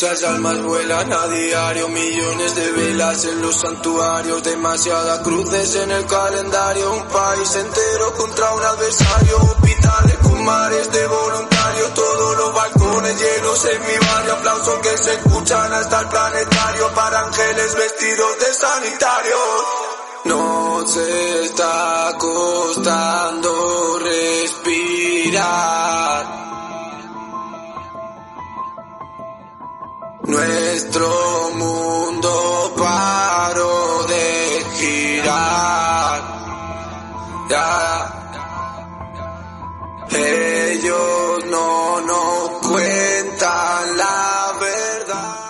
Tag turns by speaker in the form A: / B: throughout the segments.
A: Muchas almas vuelan a diario, millones de velas en los santuarios, demasiadas cruces en el calendario, un país entero contra un adversario, hospitales con mares de voluntarios, todos los balcones llenos en mi barrio, aplausos que se escuchan hasta el planetario para ángeles vestidos de sanitarios. Nos está costando respirar. Nuestro mundo paró de girar. Ellos no nos cuentan la verdad.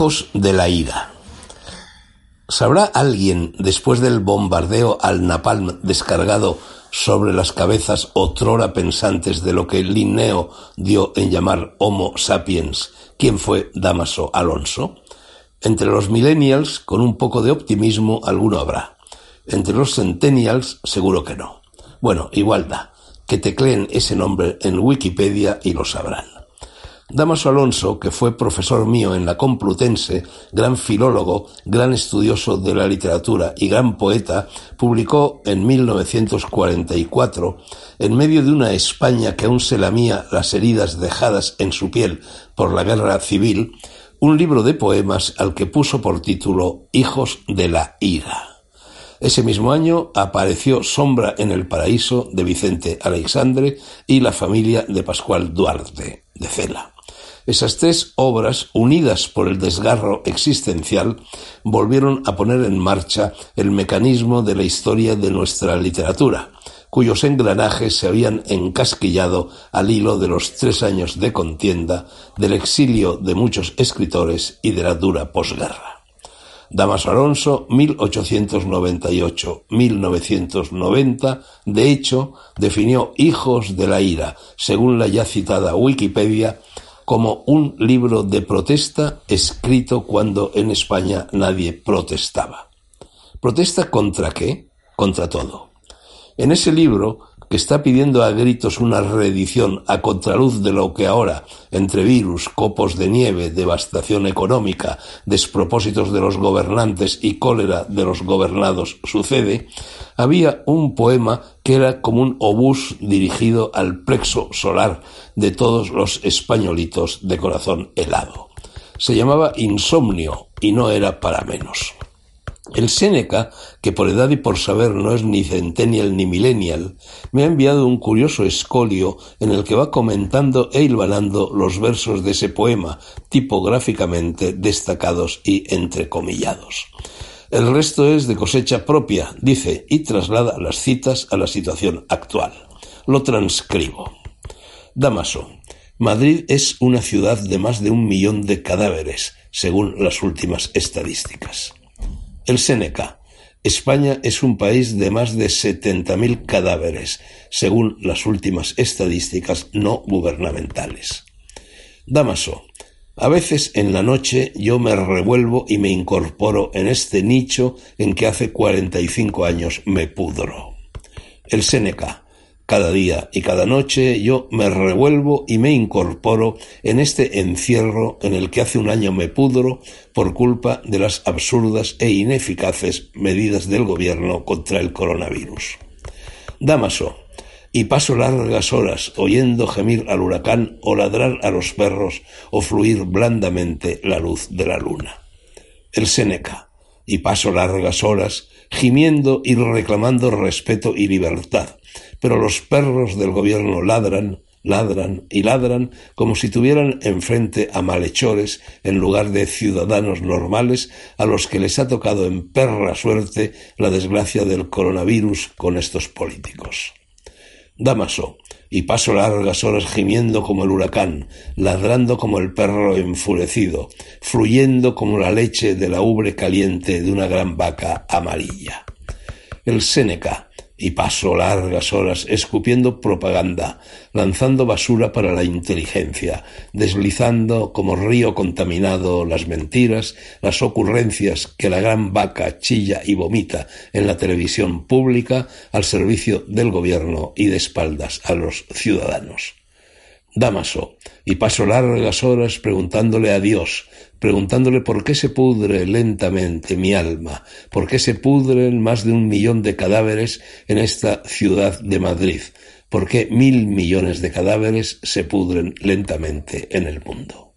B: De la ira. ¿Sabrá alguien, después del bombardeo al napalm descargado sobre las cabezas otrora pensantes de lo que Linneo dio en llamar Homo sapiens, quién fue Damaso Alonso? Entre los millennials, con un poco de optimismo, alguno habrá. Entre los centennials, seguro que no. Bueno, igual da. Que tecleen ese nombre en Wikipedia y lo sabrán. Damaso Alonso, que fue profesor mío en la Complutense, gran filólogo, gran estudioso de la literatura y gran poeta, publicó en 1944, en medio de una España que aún se lamía las heridas dejadas en su piel por la guerra civil, un libro de poemas al que puso por título Hijos de la ira. Ese mismo año apareció Sombra en el Paraíso de Vicente Alexandre y la familia de Pascual Duarte de Cela. Esas tres obras, unidas por el desgarro existencial, volvieron a poner en marcha el mecanismo de la historia de nuestra literatura, cuyos engranajes se habían encasquillado al hilo de los tres años de contienda, del exilio de muchos escritores y de la dura posguerra. Damaso Alonso, 1898-1990, de hecho, definió Hijos de la Ira, según la ya citada Wikipedia, como un libro de protesta escrito cuando en España nadie protestaba. ¿Protesta contra qué? Contra todo. En ese libro que está pidiendo a gritos una reedición a contraluz de lo que ahora, entre virus, copos de nieve, devastación económica, despropósitos de los gobernantes y cólera de los gobernados sucede, había un poema que era como un obús dirigido al plexo solar de todos los españolitos de corazón helado. Se llamaba Insomnio y no era para menos. El Séneca, que por edad y por saber no es ni centennial ni millennial, me ha enviado un curioso escolio en el que va comentando e hilvanando los versos de ese poema, tipográficamente destacados y entrecomillados. El resto es de cosecha propia, dice, y traslada las citas a la situación actual. Lo transcribo. Damaso. Madrid es una ciudad de más de un millón de cadáveres, según las últimas estadísticas. El Seneca. España es un país de más de 70.000 cadáveres, según las últimas estadísticas no gubernamentales. Damaso. A veces en la noche yo me revuelvo y me incorporo en este nicho en que hace 45 años me pudro. El Seneca. Cada día y cada noche yo me revuelvo y me incorporo en este encierro en el que hace un año me pudro por culpa de las absurdas e ineficaces medidas del gobierno contra el coronavirus. Damaso, y paso largas horas oyendo gemir al huracán o ladrar a los perros o fluir blandamente la luz de la luna. El Seneca, y paso largas horas gimiendo y reclamando respeto y libertad, pero los perros del gobierno ladran, ladran y ladran como si tuvieran enfrente a malhechores en lugar de ciudadanos normales a los que les ha tocado en perra suerte la desgracia del coronavirus con estos políticos. Damaso, y paso largas horas gimiendo como el huracán, ladrando como el perro enfurecido, fluyendo como la leche de la ubre caliente de una gran vaca amarilla. El Séneca, y paso largas horas escupiendo propaganda, lanzando basura para la inteligencia, deslizando como río contaminado las mentiras, las ocurrencias que la gran vaca chilla y vomita en la televisión pública al servicio del gobierno y de espaldas a los ciudadanos. Damaso, y paso largas horas preguntándole a Dios, preguntándole por qué se pudre lentamente mi alma, por qué se pudren más de un millón de cadáveres en esta ciudad de Madrid, por qué mil millones de cadáveres se pudren lentamente en el mundo.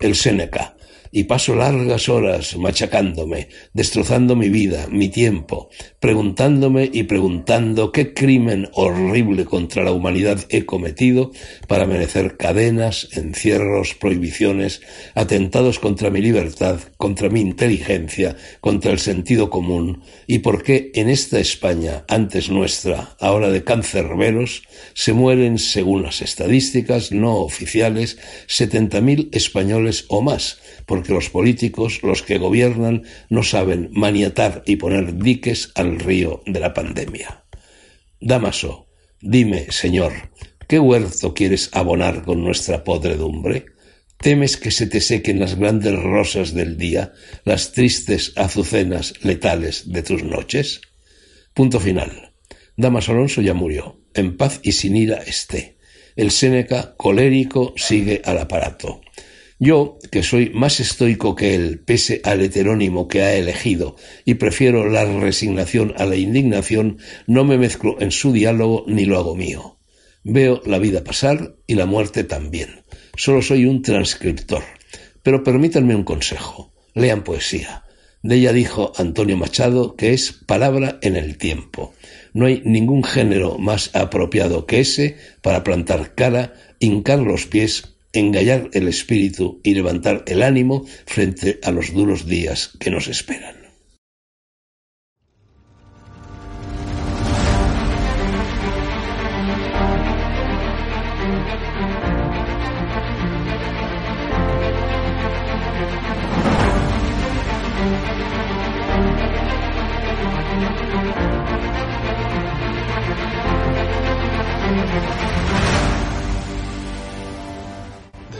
B: El Séneca, y paso largas horas machacándome, destrozando mi vida, mi tiempo, preguntándome y preguntando qué crimen horrible contra la humanidad he cometido para merecer cadenas, encierros, prohibiciones, atentados contra mi libertad, contra mi inteligencia, contra el sentido común, y por qué en esta España, antes nuestra, ahora de cancerberos, se mueren, según las estadísticas no oficiales, setenta mil españoles o más, porque los políticos, los que gobiernan, no saben maniatar y poner diques al río de la pandemia. Damaso, dime, Señor, ¿qué huerto quieres abonar con nuestra podredumbre? ¿Temes que se te sequen las grandes rosas del día, las tristes azucenas letales de tus noches? Punto final. Damaso Alonso ya murió. En paz y sin ira esté. El Séneca, colérico, sigue al aparato. Yo, que soy más estoico que él, pese al heterónimo que ha elegido, y prefiero la resignación a la indignación, no me mezclo en su diálogo ni lo hago mío. Veo la vida pasar y la muerte también. Solo soy un transcriptor. Pero permítanme un consejo. Lean poesía. De ella dijo Antonio Machado que es palabra en el tiempo. No hay ningún género más apropiado que ese para plantar cara, hincar los pies, engallar el espíritu y levantar el ánimo frente a los duros días que nos esperan.